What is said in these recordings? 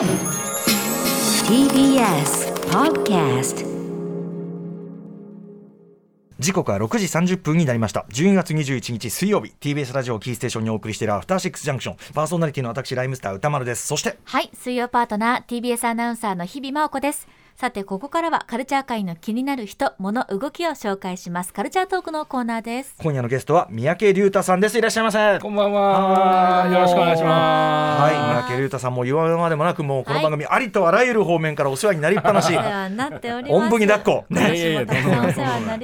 TBS Podcast 時刻は6時30分になりました。12月21日水曜日。TBS ラジオキーステーションにお送りしているアフターシックスジャンクション。パーソナリティの私ライムスター歌丸です。そしてはい、水曜パートナー TBS アナウンサーの日々真央子です。さて、ここからはカルチャー界の気になる人、物、動きを紹介します。カルチャートークのコーナーです。今夜のゲストは三宅龍太さんですいらっしゃいませこんばんは。よろしくお願いします。はい三宅龍太さんも言われまでもなくもうこの番組ありとあらゆる方面からお世話になりっぱなしなっております。おんぶに抱っこ ね。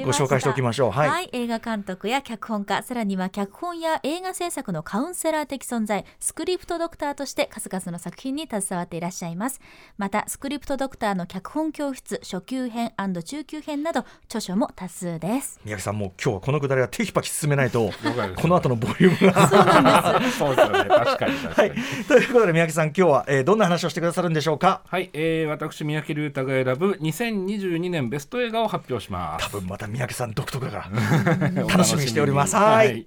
ご紹介しておきましょうはい映画監督や脚本家、さらには脚本や映画制作のカウンセラー的存在、スクリプトドクターとして数々の作品に携わっていらっしゃいます。また、スクリプトドクターの脚本教室、初級編中級編など、著書も多数です。三宅さんもう今日はこのくだりはテキパキ進めないとこの後のボリュームがそうですよね。確かに確かはいに。ということで三宅さん今日は、えーどんな話をしてくださるんでしょうか？はい、えー、私三宅龍太が選ぶ2022年ベスト映画を発表しま多す。分また三宅さん独特だからお楽しみにしておりますはい。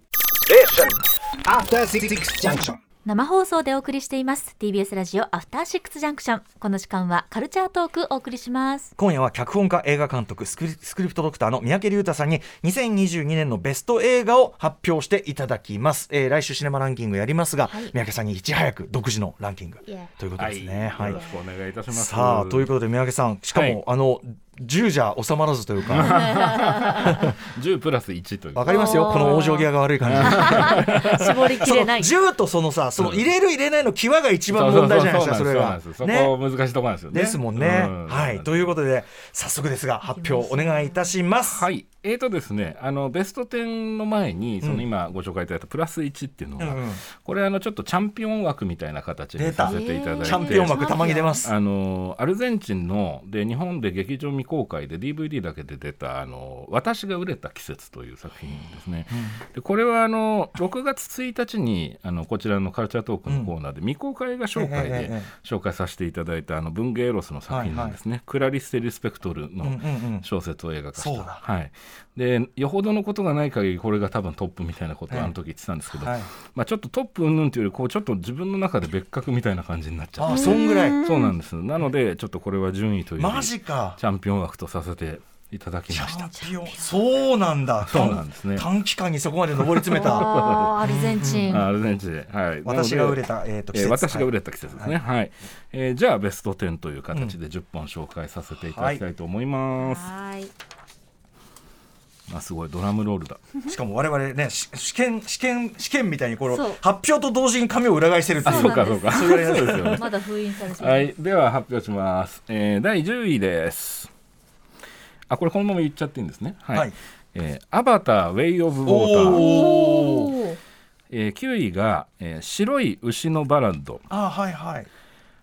After Six Junction. 生放送でお送りしています。TBS ラジオアフターシックスジャンクションこの時間はカルチャートークお送りします。今夜は脚本家映画監督スクリスクリプトドクターの三宅龍太さんに2022年のベスト映画を発表していただきます、えー来週シネマランキングやりますが、はい。三宅さんにいち早く独自のランキングということはい、ですね。はい、よろしくお願いいたします。さあということで三宅さんしかも、はい。あの10じゃ収まらずというか。10プラス1という。わかりますよ。この往生際が悪い感じ。絞りきそのれない10とそのさその入れる入れないの際が一番問題じゃないですかそれが。そこ難しいところなんですよね。ですもんね、うん。はい。ということで早速ですが発表お願いいたします。はい、えーとですね、あのベスト10の前に、その今ご紹介いただいたプラス1っていうのが、うんうん。これあのちょっとチャンピオン枠みたいな形にさせていただいて、チャンピオン枠たまに出ます。あのアルゼンチンので日本で劇場未公開で DVD だけで出たあの「私が売れた季節」という作品ですね。でこれはあの6月1日にあのこちらのカルチャートークのコーナーで未公開映画紹介で紹介させていただいたあの文芸エロスの作品なんですね。クラリステ・リスペクトルのうんうんうん。小説を映画化した、そうだ。はい、でよほどのことがない限りこれが多分トップみたいなことをあの時言ってたんですけど、はい。まあ、ちょっとトップ云々というよりこうちょっと自分の中で別格みたいな感じになっちゃあって。そんぐらい。そうなんです。なのでちょっとこれは順位というマジか。チャンピオン枠とさせていただきチましたャンピオン。そうなんだ。そうなんですね。短短期間にそこまで上り詰めた。アルゼンチン。あアルゼンチン。で、はい、私が売れたた、えー、と季えー節私が売れた季節ですね、はい。えーじゃあベスト10という形で10本紹介させていただきたいと思います、はいあすごいドラムロールだしかも我々ねし試験試験試験みたいにこの発表と同時に紙を裏返してるっていうそうかそうかそういうやり方そうですよねまだ封印されてるはい、では発表します。えー、第10位です。あ、これこのまま言っちゃっていいんですね。はい。はいえー Avatar Way of Water。ーえー9位が、えー白い牛のバラッド。あはいはい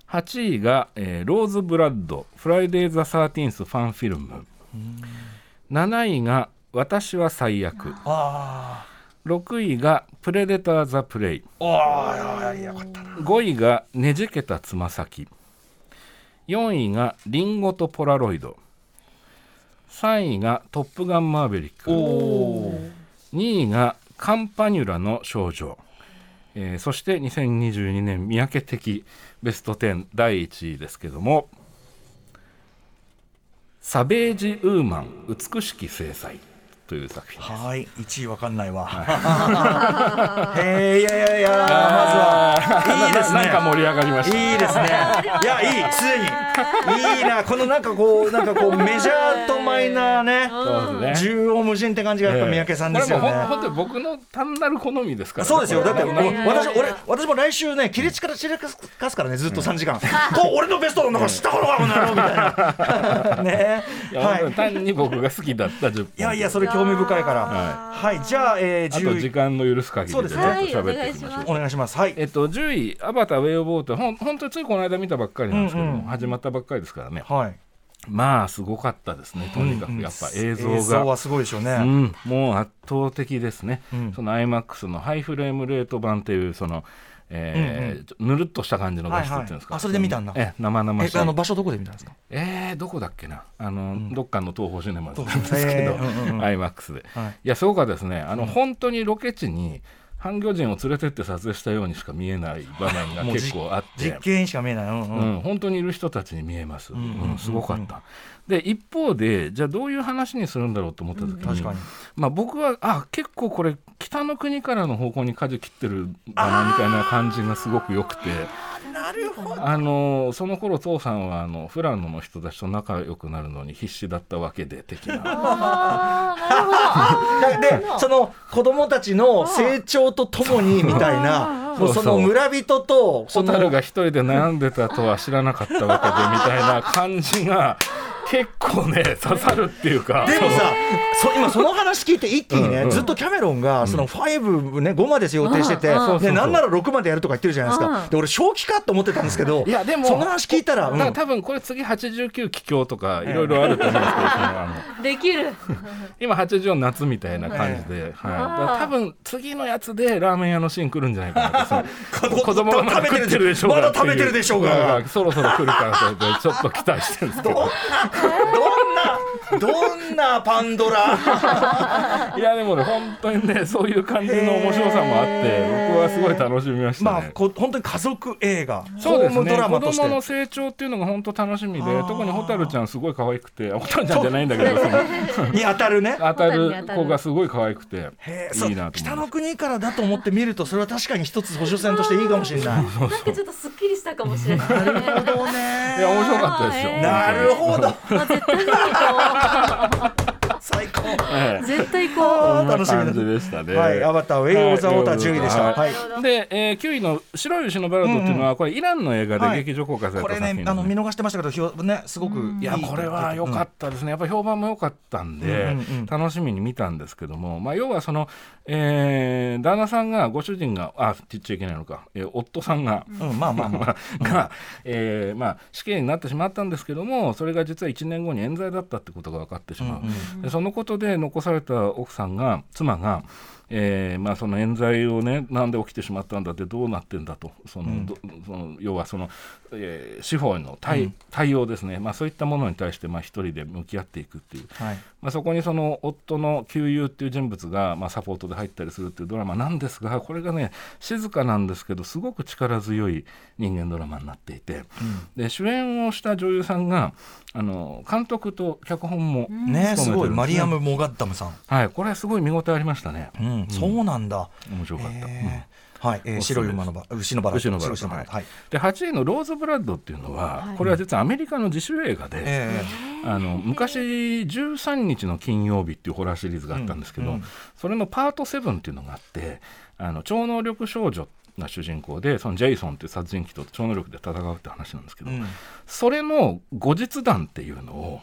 8位が、えー Rose Blood。 Friday the Thirteenth Fan Film。7位が私は最悪。あ6位が Predator The Prey。ーあーよかったな。5位がねじけたつま先4位がリンゴとポラロイド。3位がトップガンマーベリック。2位がカンパニュラの少女、えーそして2022年三宅的ベスト10第1位ですけども。サベージ・ウーマン美しき制裁という作品はい。1位わかんないわ。へえいやいやいや。まずはいいですね。なんか盛り上がりましたいいですね。いや、いい、すでに。いいな、このなんかこう、なんかこう、メジャーとマイナーね。ね縦横無尽って感じがやっぱ三宅さんですよね。本当に僕の単なる好みですから、そうですよ。だって、私、俺、私も来週ね、切り力散らかすからね、ずっと3時間。こう、俺のベストの中知ったことがこの野郎みたいな。ね。はい。単に僕が好きだった10本いやいや、それ興味深いから。ははい、じゃあ、えー、あと時10位。間の許す限りでちょっと喋っていきましょう。お願いします。はい。えっと、10位、アバター・ウェイ・オブ・ウォーター、ほん本当についこの間見たばっかりなんですけど始まったばっかりですからね、はい。まあ、すごかったですね、とにかく、やっぱ映像映像はが。すごいでしょうね。うん、もう圧倒的ですね、うん。その iMAX のハイフレームレート版っていうその、えーちょぬるっとした感じの画質っていうんですか、はいはい。あそれで見たんだ。ええ生々しい。え、あの場所どこで見たんですか？えー、どこだっけな？あの、どっかの東宝シネマズなん東宝ですけど、えーうんうんうん。iMAX で、はい。いやすごかったですね。あの、本当にロケ地に半魚人を連れてって撮影したようにしか見えない場面が結構あって。実験にしか見えない、うんうん。うん、本当にいる人たちに見えます、うんんうん。うんすごかった。で一方でじゃあどういう話にするんだろうと思った時に、確かに。まあ、僕はあ結構これ北の国からの方向に舵切ってるだなみたいな感じがすごく良くて。なるほど。あのその頃父さんはあのフラノの人たちと仲良くなるのに必死だったわけで的な。でその子供たちの成長とともにみたいなもうその村人と蛍が一人で悩んでたとは知らなかったわけでみたいな感じが結構ね 刺さるっていうか。でもさそ今その話聞いて一気にね、うんうん。ずっとキャメロンがその5、ね、5まで予定してて、うんうん。そうそうそう。でなんなら6までやるとか言ってるじゃないですか、うん。で俺正気かと思ってたんですけどいやでもその話聞いたら、うん。ら多分これ次89気境とかいろいろあると思うんですけど、そのあの。できる。今80夏みたいな感じで、はい、だから多分次のやつでラーメン屋のシーン来るんじゃないかなとその子供がまだ食べてるでしょうがまだ食べてるでしょうが。んそろそろ来るからとちょっと期待してるんですけどどんなどんなパンドラ。いやでもね本当にねそういう感じの面白さもあって僕はすごい楽しみましたね。まあこ本当に家族映画そうですホームドね子ラマとして。供の成長っていうのが本当楽しみで特に蛍ちゃんすごい可愛くて蛍ちゃんじゃないんだけどその。に当たるね。当たる子がすごい可愛くていいなと北の国からだと思って見るとそれは確かに一つ補助線としていいかもしれない。なんかちょっとすっきりしたかもしれない。なるほどね。いや面白かったですよ。えーなるほど。あ絶対 最高。ええ。う絶対行こあーこんな楽しみでしたね。はい、アバター、ウェイ・オブ・ザ・ウォーター10位でした。ははい。い。で、えー、9位の白い牛のバラードっていうのは、これイランの映画はい。で劇場公開されこれた作品なんで。ねあの見逃してましたけどひょねすごくうん。いやこれは良かったですね、やっぱり評判も良かったんで、うんうんうん。楽しみに見たんですけども、まあ、要はその、えー旦那さんがご主人があって言っちゃいけないのか、えー夫さんが、まあまあまあ。が、えーまあ、死刑になってしまったんですけどもそれが実は1年後に冤罪だったってことが分かってしまう、うんでそのことで残された奥さんが妻が、えーまあ、その冤罪をねなんで起きてしまったんだってどうなってんだと。その、うん。どその要はその、えー司法への対,、対応ですね、まあ、そういったものに対してまあ一人で向き合っていくっていう。はい。まあ、そこにその夫の旧友っていう人物がまあサポートで入ったりするっていうドラマ。なんですがこれがね静かなんですけどすごく力強い人間ドラマになっていて、で主演をした女優さんがあの監督と脚本も、ねすごい。マリアム、ム・モガッダムさん。はい、これはすごい見応えありましたね、うんそうなんだ。面白かった。うん。へーはい。えー白い馬のば牛のバラ。牛のバラ。白い馬はい。で8位の「ローズブラッド」っていうのは、はい。これは実はアメリカの自主映画で、えあの昔13日の金曜日っていうホラーシリーズがあったんですけど、うん。うんそれのパート7っていうのがあってあの超能力少女が主人公でそのジェイソンっていう殺人鬼と超能力で戦うって話なんですけど、うん。それの後日談っていうのを、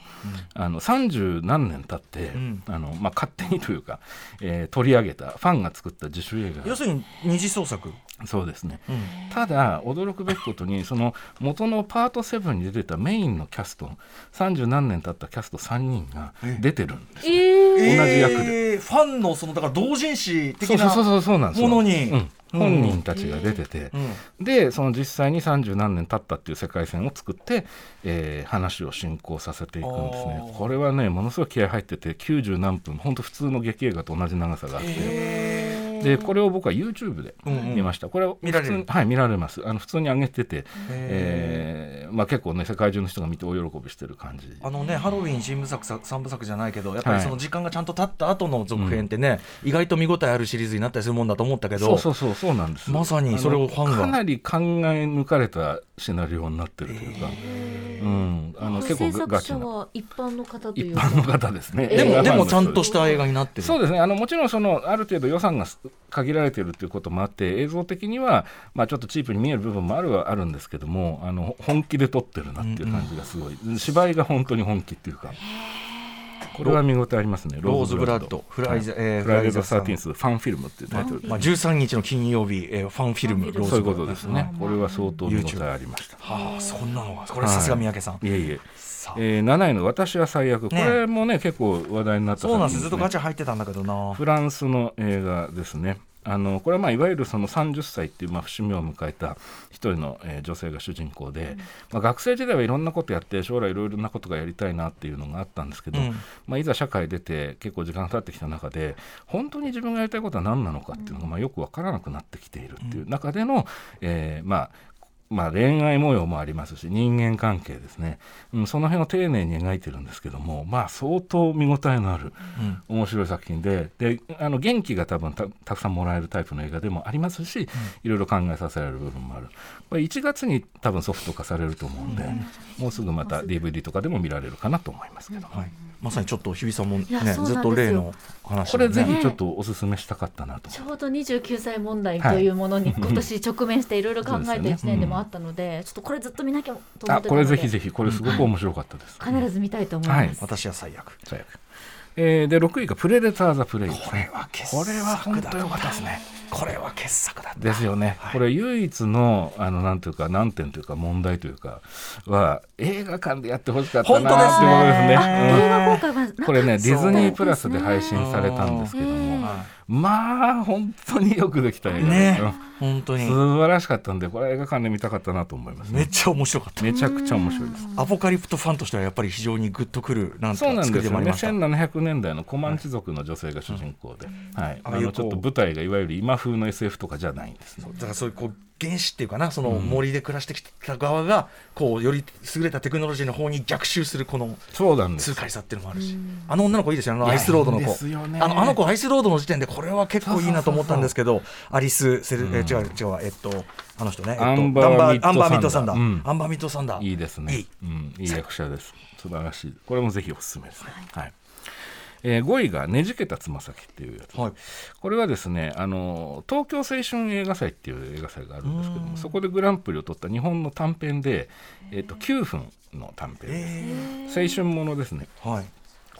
あの30何年経って、うん。あのまあ、勝手にというか、えー取り上げたファンが作った自主映画。要するに二次創作。そうですね。うん。ただ驚くべきことにその元のパート7に出てたメインのキャスト30何年経ったキャスト3人が出てるんです、えー。同じ役で。えーファンのそのだから同人誌的なそうそうそうそうそうなんですよ。ものに。うん本人たちが出てて、うん。でその実際に30何年経ったっていう世界線を作って、えー話を進行させていくんですね。これはねものすごい気合入ってて90何分本当普通の劇映画と同じ長さがあって、へでこれを僕は YouTube でうんうん。見ました、これを見られる？はい見られます。あの普通に上げてて、へえーまあ、結構ね世界中の人が見て大喜びしてる感じ。あのね、ハロウィン新部作さ三部作じゃないけどやっぱりはい。その時間がちゃんと経った後の続編ってね、意外と見応えあるシリーズになったりするもんだと思ったけどそうそうそうそうなんですまさにそれをファンがかなり考え抜かれたシナリオになってるというか、うん、あの結制作構ガチな。者は一般の方という一般の方ですね。でもでもちゃんとしした映画になってる。そうですね。あのもちろんそのある程度予算が限られているということもあって映像的には、まあ、ちょっとチープに見える部分もあるはあるんですけどもあの本気で撮ってるなっていう感じがすごい、芝居が本当に本気っていうかこれは見応えありますね。ローズブラッドフライザはい。えーフライザサーティンスファンフィルムっていうタイトル。でまあ、13日の金曜日、えーファンフィルムローズそういうことブラッドですね。これは相当見応えありました。はあそんなのがこれさすが三宅さん、いえいえ。えー、7位の「私は最悪」こねれもね結構話題になったそうなんです。ずっとガチャ入ってたんだけどな。フランスの映画ですね。あのこれはまあいわゆるその30歳っていうまあ節目を迎えた一人の、えー女性が主人公で、まあ、学生時代はいろんなことやって将来いろいろなことがやりたいなっていうのがあったんですけど、うん。まあ、いざ社会出て結構時間が経ってきた中で本当に自分がやりたいことは何なのかっていうのがまあよく分からなくなってきているっていう中での、えーまあまあ、恋愛模様もありますし人間関係ですね、うん、その辺を丁寧に描いてるんですけども、まあ、相当見応えのあるうん。面白い作品でであの元気が多分たたくさんもらえるタイプの映画でもありますし、いろいろ考えさせられる部分もある。これ1月に多分ソフト化されると思うんで、もうすぐまた DVD とかでも見られるかなと思いますけど、はい、まさにちょっと日比さんもねずっと例の話これぜねひちょっとおすすめしたかったなと。ちょうど29歳問題というものに今年直面していろいろ考えたそうですよね。1年でもあったので、ちょっとこれずっと見なきゃと思ってたのであこれぜひぜひこれすごく面白かったです、必ず見たいと思います。私は最悪。最悪。えーで6位が「プレデター・ザ・プレイ」これは傑作これは本当良かったですねこれは傑作だった。ですよね、これ唯一のあのなんていうか難点というか問題というかは映画館でやってほしかったなって本当ですね。ことですね。うん。これねディズニープラスで配信されたんですけども、はまあ本当によくできた映画いねうん本当に。素晴らしかったんでこれは映画館で見たかったなと思います、ね、めっちゃ面白かった。めちゃくちゃ面白いです。アポカリプトファンとしてはやっぱり非常にグッとくるなんそうか作なんですよね。りでもありました。1700年代のコマンチ族の女性が主人公で、はい、あああいうのちょっと舞台がいわゆる今風の SF とかじゃないんですね。だからそういうこう原始っていうかなその森で暮らしてきた側がこうより優れたテクノロジーの方に逆襲するこのそうなんです。痛快さっていうのもあるし。あの女の子いいですよあのアイスロードのいいん子ね。あのあの子アイスロードの時点でこれは結構いいなと思ったんですけどアリスセル、え違う違うわえっとあの人ね、えっと、アンバーミッドアンバーミッドサンダー、うん。アンバーミッドサンダー。いいですね。いい。うん、いい役者です。素晴らしい。これもぜひおすすめですね、はいえー、5位が「ねじけたつま先」っていうやつ、はい。これはですねあの東京青春映画祭っていう映画祭があるんですけどもそこでグランプリを取った日本の短編で、えー、と9分の短編です、え青春ものですね。ーはい。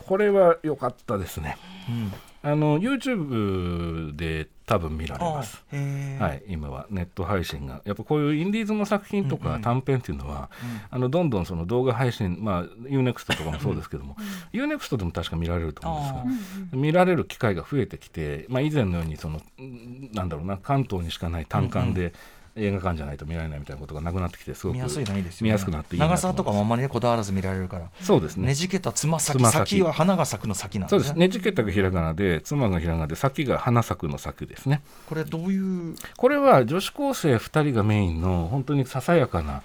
これは良かったですね。うんあの YouTube で多分見られます。はい、今はネット配信が。やっぱこういうインディーズの作品とか短編っていうのは、あのどんどんその動画配信まあ UNEXT とかもそうですけども、UNEXT でも確か見られると思うんですが見られる機会が増えてきて、まあ、以前のようにそのんなんだろうな関東にしかない単館で映画館じゃないと見られないみたいなことがなくなってきてすごく見やすいのいいですよ、ね、見やすくなって長さとかもあんまりねこだわらず見られるから。そうですねねじけたつま先つま先先は花が咲くの先なんですね。そうです。ねじけたがひらがなで妻がひらがなで先が花咲くの咲くですね。これどういう？これは女子高生2人がメインの本当にささやかな、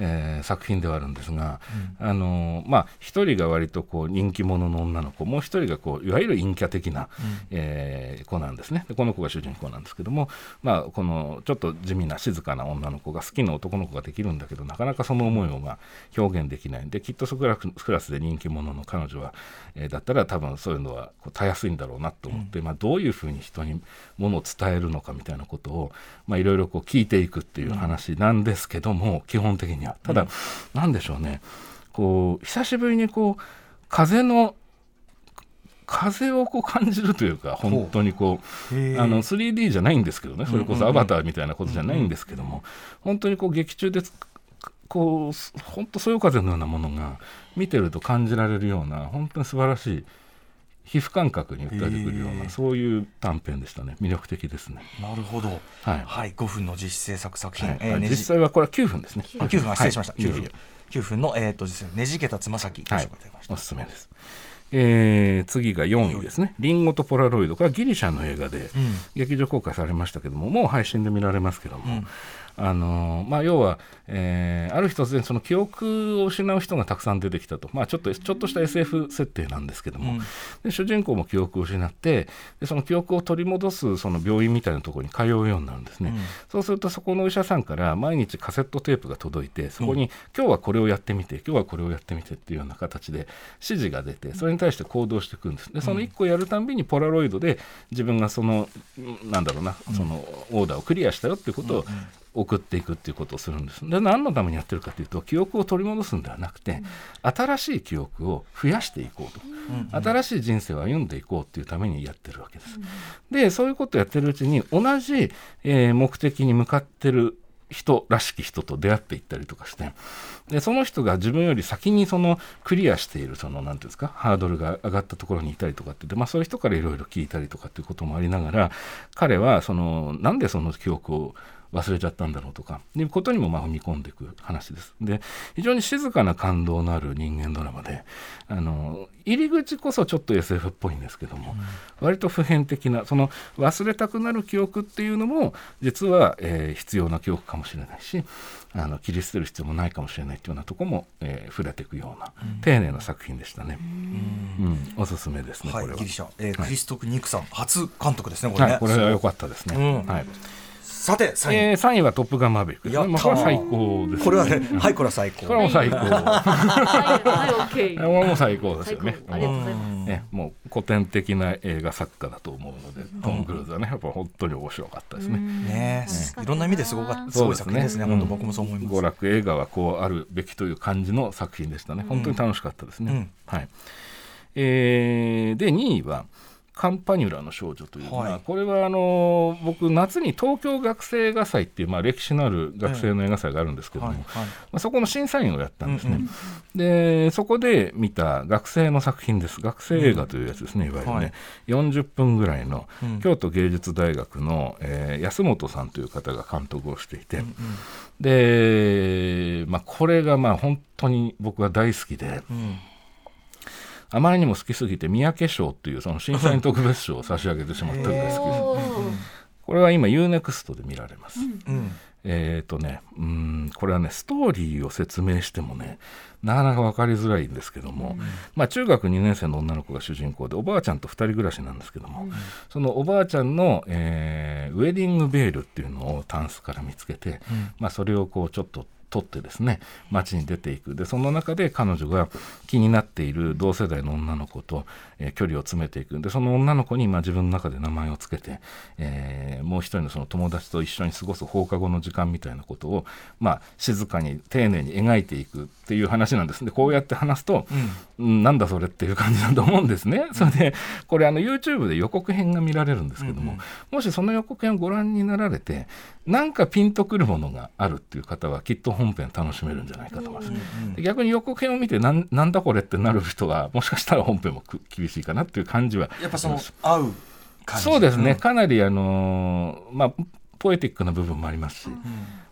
えー作品ではあるんですが、あのまあ1人が割とこう人気者の女の子もう1人がこういわゆる陰キャ的な、えー子なんですね。でこの子が主人公なんですけども、まあ、このちょっと地味な静かな女の子が好きな男の子ができるんだけどなかなかその思いをまあ表現できないんできっとそこらクラスで人気者の彼女は、えーだったら多分そういうのはこうたやすいんだろうなと思って、まあ、どういうふうに人にものを伝えるのかみたいなことをまあいろいろこう聞いていくっていう話なんですけども、基本的には。ただ、なんでしょうね。こう久しぶりにこう風の風をこう感じるというか本当にこうあの 3D じゃないんですけどね。それこそアバターみたいなことじゃないんですけども。本当にこう劇中でつこう本当そよ風のようなものが見てると感じられるような本当に素晴らしい皮膚感覚に訴えてくるようへー。なそういう短編でしたね。魅力的ですね。なるほど。はい。はい5分の実制作作品、はい。えー実際はこれは9分ですね。あ9分。あ失礼しました、はい。9分。9分。の、えー、と実際ねじけたつま先ごはい紹介いただきまし、たおすすめです。えー次が4位ですね「リンゴとポラロイド」これはギリシャの映画でうん。劇場公開されましたけどももう配信で見られますけども、あのーまあ、要は、えーある日突然その記憶を失う人がたくさん出てきたと、まあ、ちょっとちょっとした SF 設定なんですけども、うん。で主人公も記憶を失ってでその記憶を取り戻すその病院みたいなところに通うようになるんですね、うん。そうするとそこのお医者さんから毎日カセットテープが届いてそこに、今日はこれをやってみて今日はこれをやってみてっていうような形で指示が出てそれに対して行動していくんです。でその1個やるたんびにポラロイドで自分がそのんなんだろうなそのオーダーをクリアしたよっていうことを送っていくっていうことをするんです。で何のためにやってるかというと記憶を取り戻すんではなくて新しい記憶を増やしていこうと、新しい人生を歩んでいこうっていうためにやってるわけです。でそういうことをやってるうちに同じ、えー目的に向かってる人らしき人と出会っていったりとかしてでその人が自分より先にそのクリアしているその何ていうんですかハードルが上がったところにいたりとかってで、まあ、そういう人からいろいろ聞いたりとかっていうこともありながら彼はそのなんでその記憶を忘れちゃったんだろうとかいうことにもまあ踏み込んでいく話です。で非常に静かな感動のある人間ドラマであの入り口こそちょっと SF っぽいんですけども、うん、割と普遍的なその忘れたくなる記憶っていうのも実は、えー、必要な記憶かもしれないしあの切り捨てる必要もないかもしれないというようなところも、えー、触れていくような、うん、丁寧な作品でしたね。うん、うん、おすすめですね、はい、これは。ギリシャ、えー、クリストク・ニクさん、初監督ですね、これね。はい、これは良かったですね。はいさて3位,、えー、3位は「トップガンマーヴェリック」やまあ、これは最高です、ね、これはね、はいこれは最高。これはもう最高。はい、これはもう最高ですよね。ありがとうございます。ね、もう古典的な映画作家だと思うので、トム・クルーズはねやっぱ本当に面白かったですね。ねいろんな意味ですごかった。すごい作品ですね。本当僕もそう思います。娯楽映画はこうあるべきという感じの作品でしたね。本当に楽しかったですね。はい。えー、で2位はカンパニュラの少女というのは、はい、これはあの僕夏に東京学生映画祭っていう、まあ、歴史のある学生の映画祭があるんですけども、はいはい、まあ、そこの審査員をやったんですね、うんうん、でそこで見た学生の作品です。学生映画というやつですね、うん、いわゆるね、はい、40分ぐらいの、京都芸術大学の、えー、安本さんという方が監督をしていて、うんうん、で、まあ、これがまあ本当に僕は大好きで。うんあまりにも好きすぎて三宅賞っていうその審査員特別賞を差し上げてしまったぐらい好きです。これは今 UNEXT で見られます。うん、えっ、ー、とねうんこれはねストーリーを説明してもねなかなか分かりづらいんですけども、うん、まあ、中学2年生の女の子が主人公でおばあちゃんと2人暮らしなんですけども、うん、そのおばあちゃんの、えー、ウェディングベールっていうのをタンスから見つけて、まあ、それをこうちょっと取ってですね街に出ていく。でその中で彼女が気になっている同世代の女の子と、えー、距離を詰めていく。でその女の子に、まあ、自分の中で名前を付けて、えー、もう一人のその友達と一緒に過ごす放課後の時間みたいなことを、まあ、静かに丁寧に描いていくっていう話なんです。でこうやって話すと、うん、なんだそれっていう感じだと思うんですね。それでこれあの YouTube で予告編が見られるんですけども、うんうん、もしその予告編をご覧になられてなんかピンとくるものがあるっていう方はきっと本編楽しめるんじゃないかと思います。うん、逆に予告編を見てなんなんだこれってなる人はもしかしたら本編も厳しいかなっていう感じはやっぱその合うそうですね、かなりあのー、まあポエティックな部分もありますし、うん、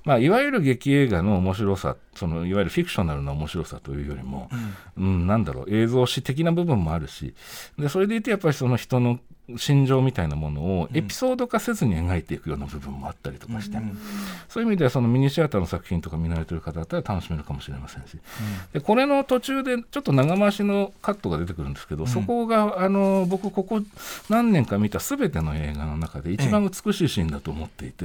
まあ、いわゆる劇映画の面白さそのいわゆるフィクショナルな面白さというよりも、うん、うん、なんだろう映像史的な部分もあるし。でそれでいてやっぱりその人の心情みたいなものをエピソード化せずに描いていくような部分もあったりとかして、うん、そういう意味ではそのミニシアターの作品とか見慣れてる方だったら楽しめるかもしれませんし、うん、でこれの途中でちょっと長回しのカットが出てくるんですけど、うん、そこがあの僕ここ何年か見た全ての映画の中で一番美しいシーンだと思っていて、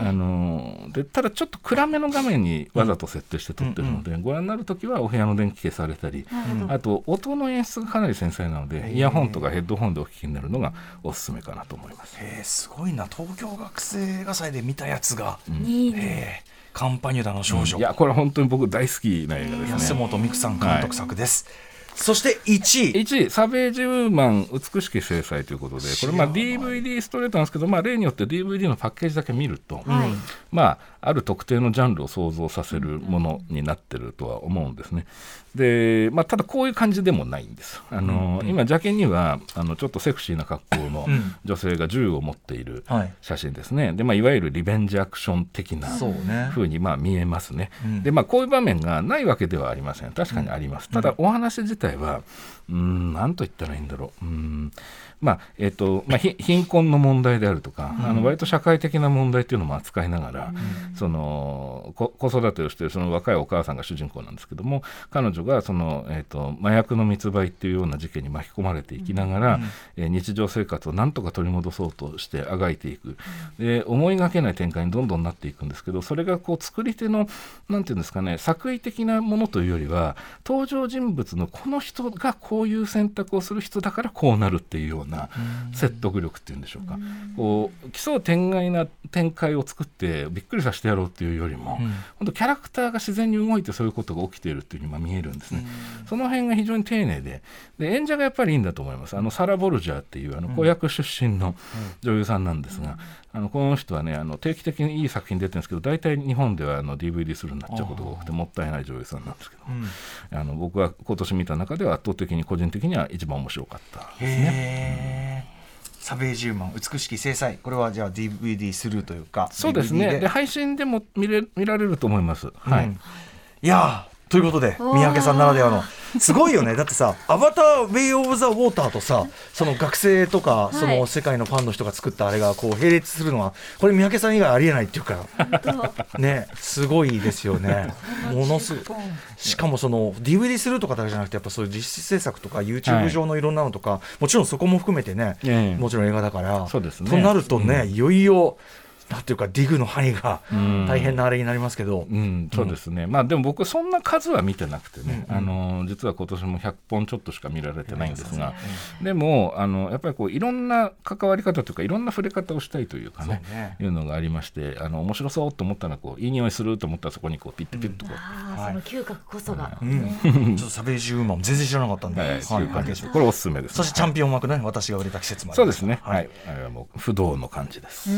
あのでただちょっと暗めの画面にわざと設定して撮ってるので、ご覧になる時はお部屋の電気消されたり、あと音の演出がかなり繊細なのでイヤホンとかヘッドホンでお聞きになるのがおすすめかなと思います。えすごいな。東京学生映画祭で見たやつが、うん、えカンパニュラの少女、うん、いやこれ本当に僕大好きな映画ですね。安本美久さん監督作です、はい。そして1位。1位、サベージウーマン美しき制裁ということで、これ、まあ、DVD ストレートなんですけど、まあ、例によって DVD のパッケージだけ見ると、はい、まあ、ある特定のジャンルを想像させるものになってるとは思うんですね。で、まあ、ただこういう感じでもないんです。あの、うん、今、邪険にはあのちょっとセクシーな格好の女性が銃を持っている写真ですね。うん、で、まあ、いわゆるリベンジアクション的なふうにまあ見えますね。うん、で、まあ、こういう場面がないわけではありません。確かにあります。ただ、お話自体は、うん、なんと言ったらいいんだろう。うんまあえーとまあ、貧困の問題であるとか、うん、あの割と社会的な問題っていうのも扱いながら、うん、その子育てをしているその若いお母さんが主人公なんですけども彼女がその、えーと、麻薬の密売っていうような事件に巻き込まれていきながら、うん、えー、日常生活をなんとか取り戻そうとしてあがいていく、で思いがけない展開にどんどんなっていくんですけどそれがこう作り手のなんていうんですかね作為的なものというよりは登場人物のこの人がこういう選択をする人だからこうなるっていうようなな説得力っていうんでしょうか、こう奇想天外な展開を作ってびっくりさせしてやろうっていうよりも、本当キャラクターが自然に動いてそういうことが起きているっていうふうにまあ見えるんですね、その辺が非常に丁寧でで演者がやっぱりいいんだと思います。あのサラ・ボルジャーっていうあの子役出身の女優さんなんですが、あのこの人はねあの定期的にいい作品出てるんですけど大体日本ではあの DVD するになっちゃうことが多くてもったいない女優さんなんですけど、あの僕は今年見た中では圧倒的に個人的には一番面白かったですね。サベージウーマン美しき制裁これはじゃあ DVD スルーというかそうですね。で。配信でも見れ見られると思います。はい、うん。いやーということで三宅さんならではのすごいよね。だってさ「アバター・ウェイ・オブ・ザ・ウォーター」とさその学生とかその世界のファンの人が作ったあれがこう並列するのはこれ三宅さん以外ありえないっていうから。ねすごいですよね。も。のすごい。しかもその DVD するとかだけじゃなくてやっぱそういう実質制作とか YouTube 上のいろんなのとか、もちろんそこも含めてね、ええ。もちろん映画だから。そうですね。となるとね、いよいよなんていうかディグの範囲がん。大変なあれになりますけど、うん、そうですね、まあでも僕そんな数は見てなくてね、うんあの実は今年も100本ちょっとしか見られてないんですが、でもあのやっぱりこういろんな関わり方というかいろんな触れ方をしたいというかねね。いうのがありましてあの面白そうと思ったらこういい匂いすると思ったらそこにこうピッてピッとこう、ああ、その嗅覚こそが、うん、ちょっとサベージウーマン全然知らなかったんで、はい、はい。これおすすめです、そしてチャンピオン枠ね、私が売れた季節まで。そうですね。ははい。い、あれはもう不動の感じです、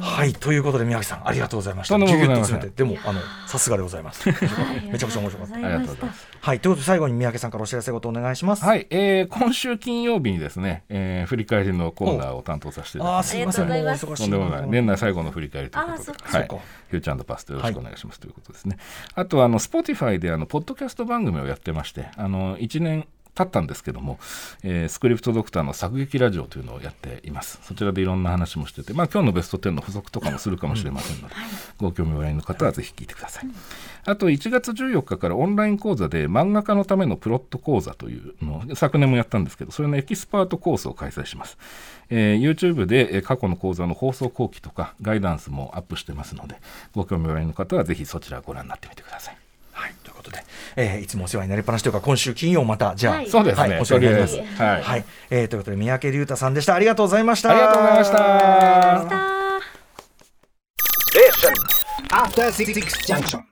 はい、ということで宮城さんありがとうございました。とんでもございません。ギュギュッと詰めて。でもあのさすがでございます。めちゃくちゃ面白かった。ありがとうございます。はい、ということで最後に宮城さんからお知らせごとお願いします。はい、えー今週金曜日にですね、えー振り返りのコーナーを担当させていただきます。ああすいません。もうおありがとう忙しい。とんでもない。年内最後の振り返りということで、はい。フューチャーパストよろしくお願いしますということですね。あとはあの Spotify であのポッドキャスト番組をやってまして、あの1年経ったんですけども、えースクリプトドクターの作劇ラジオというのをやっています。そちらでいろんな話もしてて、まあ今日のベスト10の付属とかもするかもしれませんので、ご興味おありの方はぜひ聞いてください。あと1月14日からオンライン講座で漫画家のためのプロット講座というのを昨年もやったんですけど、それのエキスパートコースを開催します。えー YouTube でえー過去の講座の放送後期とかガイダンスもアップしてますので、ご興味おありの方はぜひそちらをご覧になってみてください。はい、ということで、えーいつもお世話になりっぱなしというか今週金曜またじゃあ、はいそうですねはい、お世話になります。はいはい、えーということで三宅龍太さんでした。ありがとうございました。ありがとうございました。After Six Junction.